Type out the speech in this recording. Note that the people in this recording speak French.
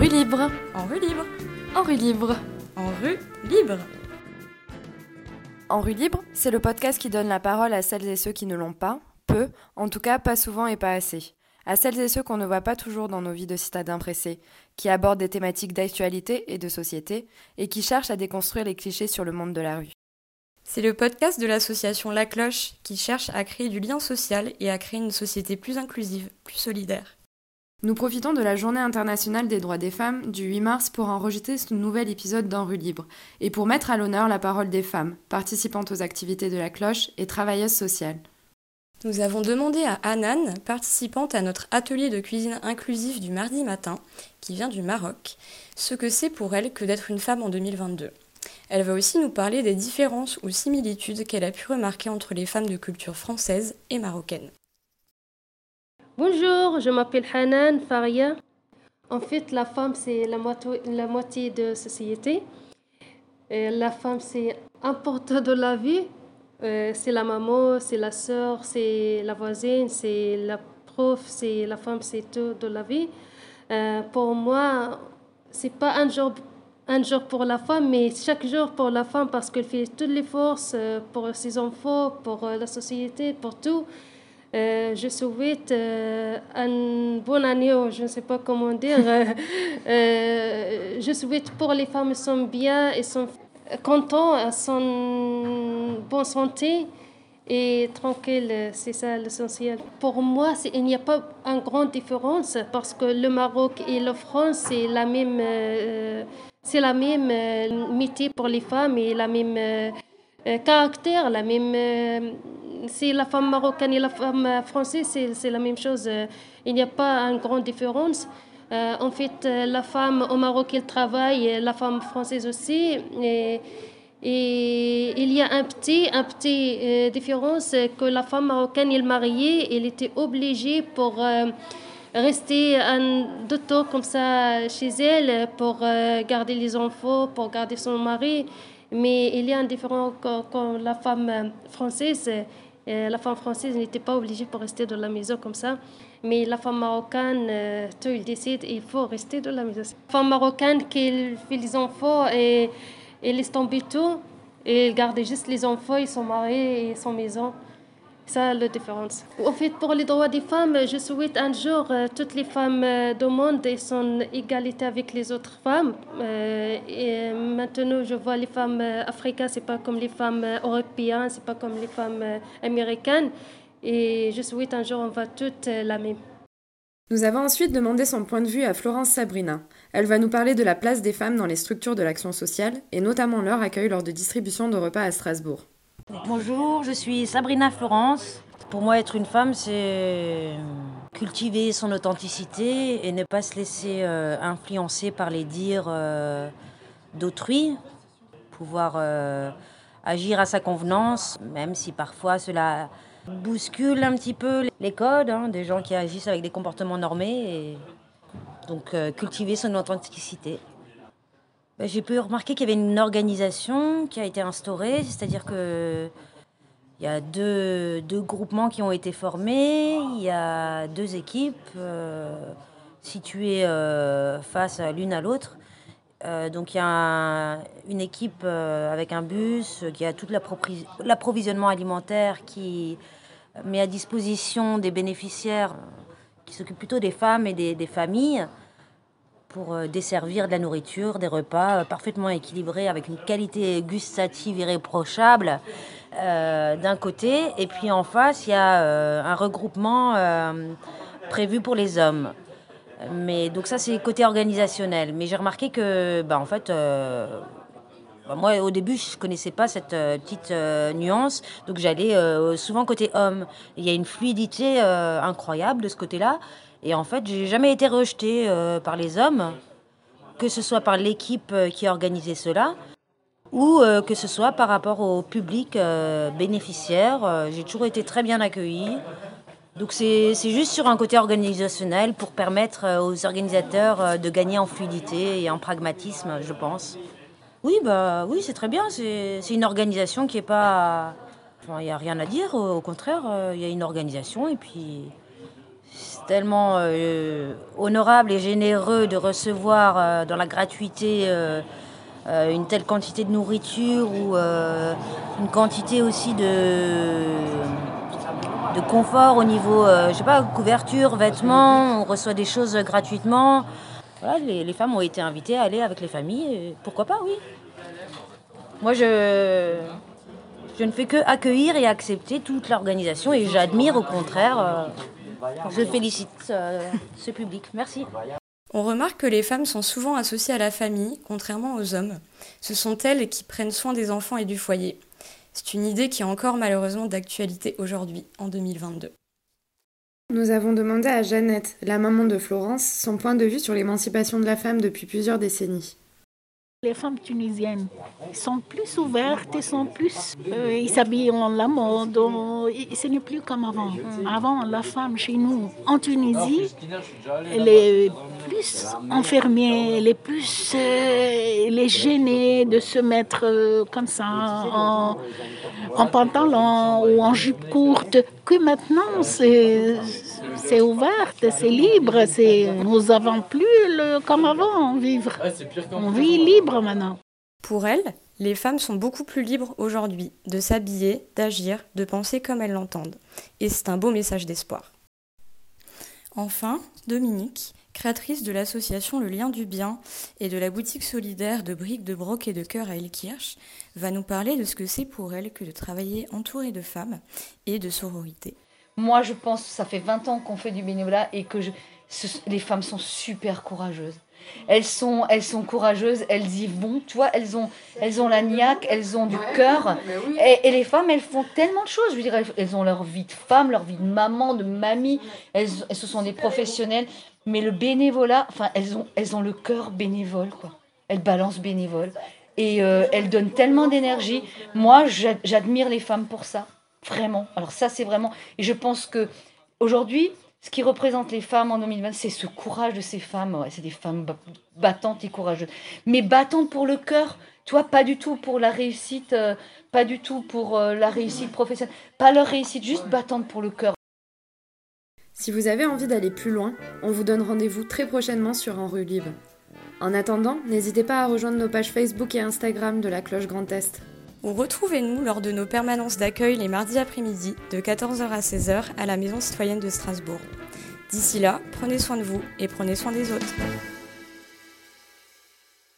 rue libre. En rue libre. En rue libre. En rue libre. En rue libre, c'est le podcast qui donne la parole à celles et ceux qui ne l'ont pas, peu, en tout cas pas souvent et pas assez. À celles et ceux qu'on ne voit pas toujours dans nos vies de citadins pressés, qui abordent des thématiques d'actualité et de société, et qui cherchent à déconstruire les clichés sur le monde de la rue. C'est le podcast de l'association La Cloche qui cherche à créer du lien social et à créer une société plus inclusive, plus solidaire. Nous profitons de la Journée internationale des droits des femmes du 8 mars pour enregistrer ce nouvel épisode d'En rue libre et pour mettre à l'honneur la parole des femmes, participantes aux activités de la cloche et travailleuses sociales. Nous avons demandé à Anan, participante à notre atelier de cuisine inclusif du mardi matin, qui vient du Maroc, ce que c'est pour elle que d'être une femme en 2022. Elle va aussi nous parler des différences ou similitudes qu'elle a pu remarquer entre les femmes de culture française et marocaine. Bonjour, je m'appelle Hanan Faria. En fait, la femme, c'est la, moitié, de la société. La femme, c'est important de la vie. Euh, c'est la maman, c'est la soeur, c'est la voisine, c'est la prof, c'est la femme, c'est tout de la vie. Euh, pour moi, c'est pas un jour, un jour pour la femme, mais chaque jour pour la femme parce qu'elle fait toutes les forces euh, pour ses enfants, pour la société, pour tout. Euh, je souhaite euh, une bonne année, je ne sais pas comment dire. Euh, je souhaite pour les femmes sont bien, elles sont contentes, elles sont en bonne santé et tranquilles. C'est ça l'essentiel. Pour moi, il n'y a pas une grande différence parce que le Maroc et la France, c'est la même, c'est la même métier pour les femmes et la même caractère, la même c'est la femme marocaine et la femme française, c'est la même chose. Il n'y a pas une grande différence. Euh, en fait, la femme au Maroc, elle travaille, la femme française aussi. Et, il y a un petit, un petit euh, différence que la femme marocaine, elle mariée, elle était obligée pour euh, rester un, deux temps comme ça chez elle, pour garder les enfants, pour garder son mari. Mais il y a un différent quand la femme française, euh, la femme française n'était pas obligée pour rester dans la maison comme ça. Mais la femme marocaine, euh, tout il décide, il faut rester dans la maison. La femme marocaine qui fait les enfants et, et laisse tomber tout, et elle garde juste les enfants, ils sont mariés et son maison ça la différence. En fait, pour les droits des femmes, je souhaite un jour euh, toutes les femmes euh, du monde sont égalité avec les autres femmes. Euh, et maintenant, je vois les femmes africaines, c'est pas comme les femmes européennes, c'est pas comme les femmes américaines. Et je souhaite un jour on va toutes la même. Nous avons ensuite demandé son point de vue à Florence Sabrina. Elle va nous parler de la place des femmes dans les structures de l'action sociale et notamment leur accueil lors de distribution de repas à Strasbourg. Bonjour, je suis Sabrina Florence. Pour moi, être une femme, c'est cultiver son authenticité et ne pas se laisser euh, influencer par les dires euh, d'autrui, pouvoir euh, agir à sa convenance, même si parfois cela bouscule un petit peu les codes hein, des gens qui agissent avec des comportements normés. Et donc cultiver son authenticité. Bah, j'ai pu remarquer qu'il y avait une organisation qui a été instaurée, c'est-à-dire que il y a deux, groupements qui ont été formés, il y a deux équipes euh, situées euh, face l'une à l'autre. Euh, donc il y a une équipe avec un bus qui a tout l'approvisionnement alimentaire qui met à disposition des bénéficiaires qui s'occupent plutôt des femmes et des, familles pour euh, desservir de la nourriture, des repas euh, parfaitement équilibrés avec une qualité gustative irréprochable euh, d'un côté, et puis en face il y a un regroupement prévu pour les hommes. Mais donc ça c'est côté organisationnel. Mais j'ai remarqué que, bah, en fait, bah, moi au début je connaissais pas cette petite nuance, donc j'allais souvent côté homme. Il y a une fluidité incroyable de ce côté-là. Et en fait, j'ai jamais été rejetée euh, par les hommes, que ce soit par l'équipe euh, qui a organisé cela, ou euh, que ce soit par rapport au public bénéficiaire. j'ai toujours été très bien accueillie. Donc c'est juste sur un côté organisationnel pour permettre aux organisateurs de gagner en fluidité et en pragmatisme, je pense. Oui, bah, oui c'est très bien. C'est une organisation qui n'est pas... Il n'y a rien à dire, au contraire, il y a une organisation et puis tellement euh, honorable et généreux de recevoir euh, dans la gratuité euh, une telle quantité de nourriture ou une quantité aussi de, de confort au niveau, je sais pas, couverture, vêtements, on reçoit des choses gratuitement. Voilà, les, femmes ont été invitées à aller avec les familles, pourquoi pas, oui. Moi, je, je ne fais que accueillir et accepter toute l'organisation et j'admire au contraire je félicite euh, ce public. Merci. On remarque que les femmes sont souvent associées à la famille, contrairement aux hommes. Ce sont elles qui prennent soin des enfants et du foyer. C'est une idée qui est encore malheureusement d'actualité aujourd'hui, en 2022. Nous avons demandé à Jeannette, la maman de Florence, son point de vue sur l'émancipation de la femme depuis plusieurs décennies. Les femmes tunisiennes sont plus ouvertes, et sont plus, euh, ils s'habillent en la mode. ce n'est plus comme avant. Avant, la femme chez nous, en Tunisie, elle est plus enfermée, elle est plus, euh, elle est gênée de se mettre euh, comme ça en, en pantalon ou en jupe courte. Que maintenant, c'est c'est ouverte, c'est libre. C'est, nous n'avons plus le, comme avant vivre. On vit libre maintenant. Pour elle, les femmes sont beaucoup plus libres aujourd'hui de s'habiller, d'agir, de penser comme elles l'entendent. Et c'est un beau message d'espoir. Enfin, Dominique, créatrice de l'association Le Lien du Bien et de la boutique solidaire de briques de broc et de cœur à Elkirch, va nous parler de ce que c'est pour elle que de travailler entourée de femmes et de sororité. Moi, je pense, ça fait 20 ans qu'on fait du bénévolat et que les femmes sont super courageuses. Elles sont, elles sont courageuses, elles y vont, tu vois, elles ont, elles ont la niaque, elles ont du cœur. Et, les femmes, elles font tellement de choses. Je veux dire, elles, ont leur vie de femme, leur vie de maman, de mamie. Elles, elles ce sont des professionnelles. Mais le bénévolat, enfin, elles ont, elles ont le cœur bénévole, quoi. Elles balancent bénévole. Et euh, elles donnent tellement d'énergie. Moi, j'admire les femmes pour ça. Vraiment. Alors ça, c'est vraiment... Et je pense que aujourd'hui, ce qui représente les femmes en 2020, c'est ce courage de ces femmes. c'est des femmes battantes et courageuses. Mais battantes pour le cœur. Toi, pas du tout pour la réussite, euh, pas du tout pour euh, la réussite professionnelle. Pas leur réussite, juste battantes pour le cœur. Si vous avez envie d'aller plus loin, on vous donne rendez-vous très prochainement sur En rue libre. En attendant, n'hésitez pas à rejoindre nos pages Facebook et Instagram de la Cloche Grand Est. Ou retrouvez-nous lors de nos permanences d'accueil les mardis après-midi de 14h à 16h à la Maison citoyenne de Strasbourg. D'ici là, prenez soin de vous et prenez soin des autres.